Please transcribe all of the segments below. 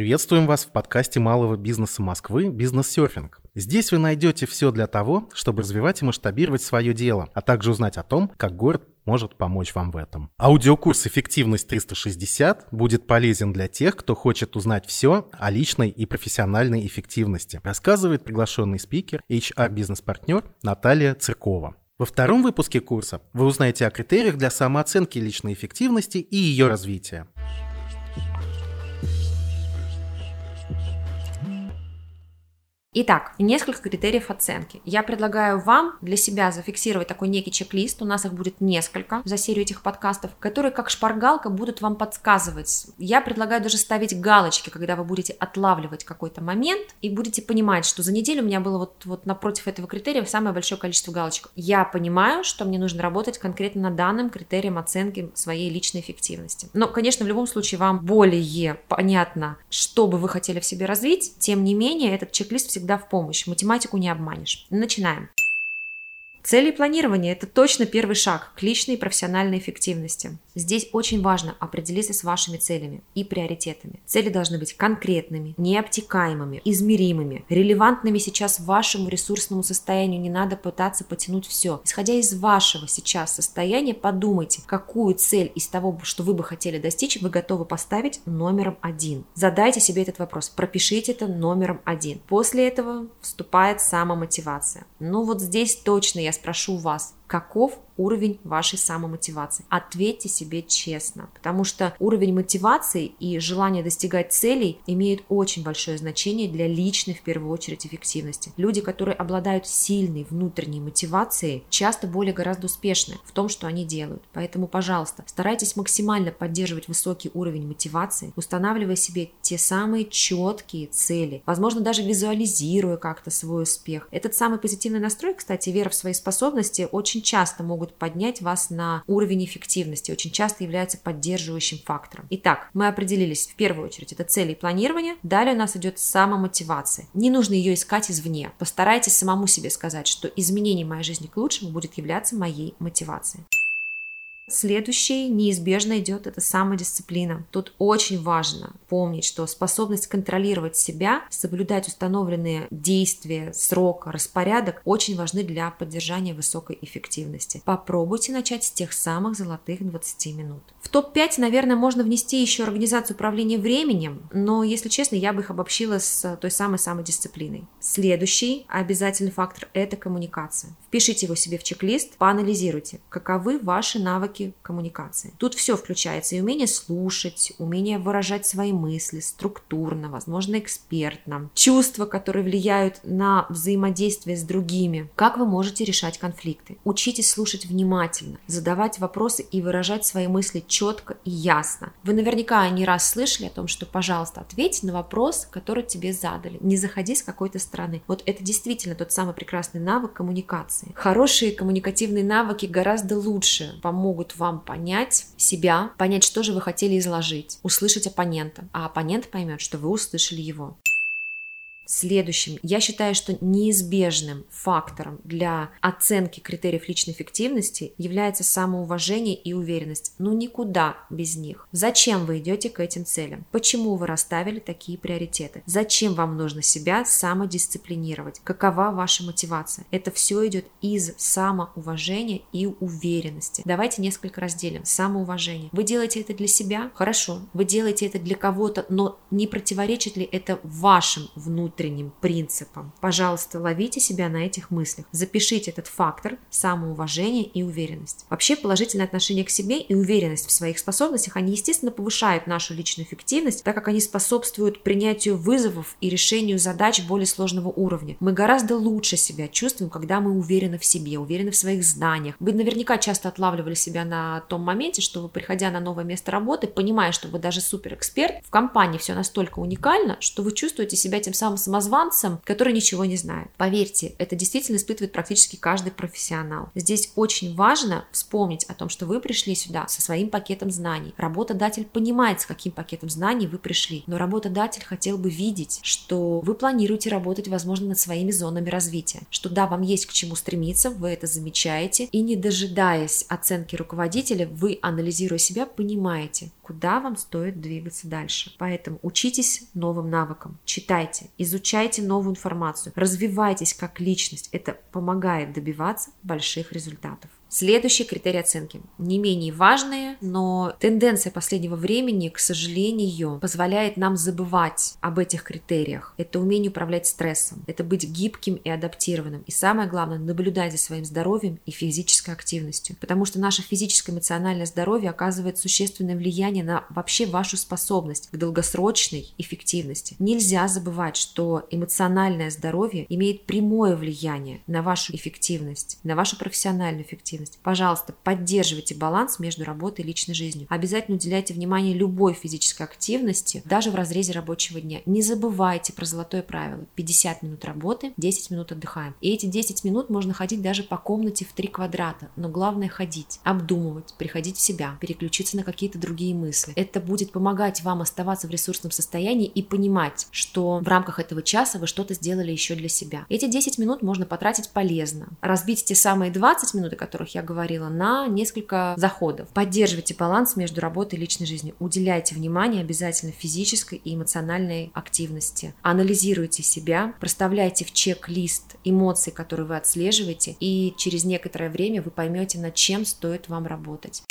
Приветствуем вас в подкасте малого бизнеса Москвы «Бизнес-серфинг». Здесь вы найдете все для того, чтобы развивать и масштабировать свое дело, а также узнать о том, как город может помочь вам в этом. Аудиокурс «Эффективность 360» будет полезен для тех, кто хочет узнать все о личной и профессиональной эффективности, рассказывает приглашенный спикер, HR-бизнес-партнер Наталья Циркова. Во втором выпуске курса вы узнаете о критериях для самооценки личной эффективности и ее развития. Итак, несколько критериев оценки. Я предлагаю вам для себя зафиксировать такой некий чек-лист, у нас их будет несколько за серию этих подкастов, которые как шпаргалка будут вам подсказывать. Я предлагаю даже ставить галочки, когда вы будете отлавливать какой-то момент и будете понимать, что за неделю у меня было вот, вот напротив этого критерия самое большое количество галочек. Я понимаю, что мне нужно работать конкретно над данным критерием оценки своей личной эффективности. Но, конечно, в любом случае вам более понятно, что бы вы хотели в себе развить, тем не менее этот чек-лист всегда всегда в помощь. Математику не обманешь. Начинаем. Цели планирования – это точно первый шаг к личной и профессиональной эффективности. Здесь очень важно определиться с вашими целями и приоритетами. Цели должны быть конкретными, необтекаемыми, измеримыми, релевантными сейчас вашему ресурсному состоянию. Не надо пытаться потянуть все. Исходя из вашего сейчас состояния, подумайте, какую цель из того, что вы бы хотели достичь, вы готовы поставить номером один. Задайте себе этот вопрос, пропишите это номером один. После этого вступает самомотивация. Ну вот здесь точно я я спрошу вас, каков уровень вашей самомотивации. Ответьте себе честно, потому что уровень мотивации и желание достигать целей имеют очень большое значение для личной, в первую очередь, эффективности. Люди, которые обладают сильной внутренней мотивацией, часто более гораздо успешны в том, что они делают. Поэтому, пожалуйста, старайтесь максимально поддерживать высокий уровень мотивации, устанавливая себе те самые четкие цели, возможно, даже визуализируя как-то свой успех. Этот самый позитивный настрой, кстати, вера в свои способности очень часто могут могут поднять вас на уровень эффективности, очень часто являются поддерживающим фактором. Итак, мы определились в первую очередь, это цели и планирование. Далее у нас идет самомотивация. Не нужно ее искать извне. Постарайтесь самому себе сказать, что изменение моей жизни к лучшему будет являться моей мотивацией. Следующий неизбежно идет это самодисциплина. Тут очень важно помнить, что способность контролировать себя, соблюдать установленные действия, срок, распорядок очень важны для поддержания высокой эффективности. Попробуйте начать с тех самых золотых 20 минут. В топ-5, наверное, можно внести еще организацию управления временем, но, если честно, я бы их обобщила с той самой самодисциплиной. Следующий обязательный фактор – это коммуникация. Впишите его себе в чек-лист, поанализируйте, каковы ваши навыки коммуникации. Тут все включается, и умение слушать, умение выражать свои мысли структурно, возможно, экспертно, чувства, которые влияют на взаимодействие с другими, как вы можете решать конфликты. Учитесь слушать внимательно, задавать вопросы и выражать свои мысли четко и ясно. Вы наверняка не раз слышали о том, что, пожалуйста, ответь на вопрос, который тебе задали. Не заходи с какой-то стороны. Вот это действительно тот самый прекрасный навык коммуникации. Хорошие коммуникативные навыки гораздо лучше помогут вам понять себя, понять, что же вы хотели изложить, услышать оппонента, а оппонент поймет, что вы услышали его. Следующим, я считаю, что неизбежным фактором для оценки критериев личной эффективности является самоуважение и уверенность. Ну никуда без них. Зачем вы идете к этим целям? Почему вы расставили такие приоритеты? Зачем вам нужно себя самодисциплинировать? Какова ваша мотивация? Это все идет из самоуважения и уверенности. Давайте несколько разделим. Самоуважение. Вы делаете это для себя? Хорошо. Вы делаете это для кого-то, но не противоречит ли это вашим внутренним внутренним принципам. Пожалуйста, ловите себя на этих мыслях. Запишите этот фактор самоуважения и уверенность. Вообще положительное отношение к себе и уверенность в своих способностях, они, естественно, повышают нашу личную эффективность, так как они способствуют принятию вызовов и решению задач более сложного уровня. Мы гораздо лучше себя чувствуем, когда мы уверены в себе, уверены в своих знаниях. Вы наверняка часто отлавливали себя на том моменте, что вы, приходя на новое место работы, понимая, что вы даже суперэксперт, в компании все настолько уникально, что вы чувствуете себя тем самым самозванцем, который ничего не знает. Поверьте, это действительно испытывает практически каждый профессионал. Здесь очень важно вспомнить о том, что вы пришли сюда со своим пакетом знаний. Работодатель понимает, с каким пакетом знаний вы пришли, но работодатель хотел бы видеть, что вы планируете работать, возможно, над своими зонами развития, что да, вам есть к чему стремиться, вы это замечаете, и не дожидаясь оценки руководителя, вы, анализируя себя, понимаете, куда вам стоит двигаться дальше. Поэтому учитесь новым навыкам, читайте, изучайте новую информацию, развивайтесь как личность. Это помогает добиваться больших результатов. Следующий критерий оценки. Не менее важные, но тенденция последнего времени, к сожалению, позволяет нам забывать об этих критериях. Это умение управлять стрессом, это быть гибким и адаптированным. И самое главное, наблюдать за своим здоровьем и физической активностью. Потому что наше физическое и эмоциональное здоровье оказывает существенное влияние на вообще вашу способность к долгосрочной эффективности. Нельзя забывать, что эмоциональное здоровье имеет прямое влияние на вашу эффективность, на вашу профессиональную эффективность эффективность. Пожалуйста, поддерживайте баланс между работой и личной жизнью. Обязательно уделяйте внимание любой физической активности, даже в разрезе рабочего дня. Не забывайте про золотое правило. 50 минут работы, 10 минут отдыхаем. И эти 10 минут можно ходить даже по комнате в 3 квадрата. Но главное ходить, обдумывать, приходить в себя, переключиться на какие-то другие мысли. Это будет помогать вам оставаться в ресурсном состоянии и понимать, что в рамках этого часа вы что-то сделали еще для себя. Эти 10 минут можно потратить полезно. Разбить те самые 20 минут, о которых которых я говорила, на несколько заходов. Поддерживайте баланс между работой и личной жизнью. Уделяйте внимание обязательно физической и эмоциональной активности. Анализируйте себя, проставляйте в чек-лист эмоций, которые вы отслеживаете, и через некоторое время вы поймете, над чем стоит вам работать.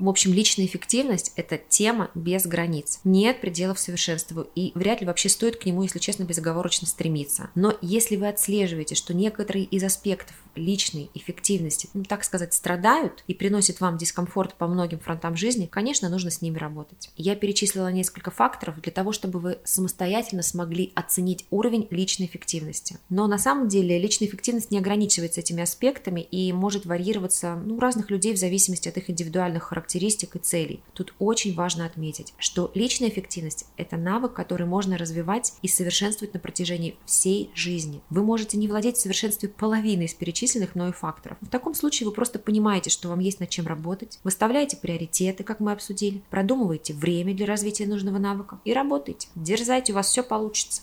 В общем, личная эффективность – это тема без границ. Нет пределов совершенству, и вряд ли вообще стоит к нему, если честно, безоговорочно стремиться. Но если вы отслеживаете, что некоторые из аспектов личной эффективности, ну, так сказать, страдают и приносят вам дискомфорт по многим фронтам жизни, конечно, нужно с ними работать. Я перечислила несколько факторов для того, чтобы вы самостоятельно смогли оценить уровень личной эффективности. Но на самом деле личная эффективность не ограничивается этими аспектами и может варьироваться ну, у разных людей в зависимости от их индивидуальных характеристик и целей. Тут очень важно отметить, что личная эффективность – это навык, который можно развивать и совершенствовать на протяжении всей жизни. Вы можете не владеть в совершенстве половиной из перечисленных мною факторов. В таком случае вы просто понимаете, что вам есть над чем работать, выставляете приоритеты, как мы обсудили, продумываете время для развития нужного навыка и работаете. Дерзайте, у вас все получится.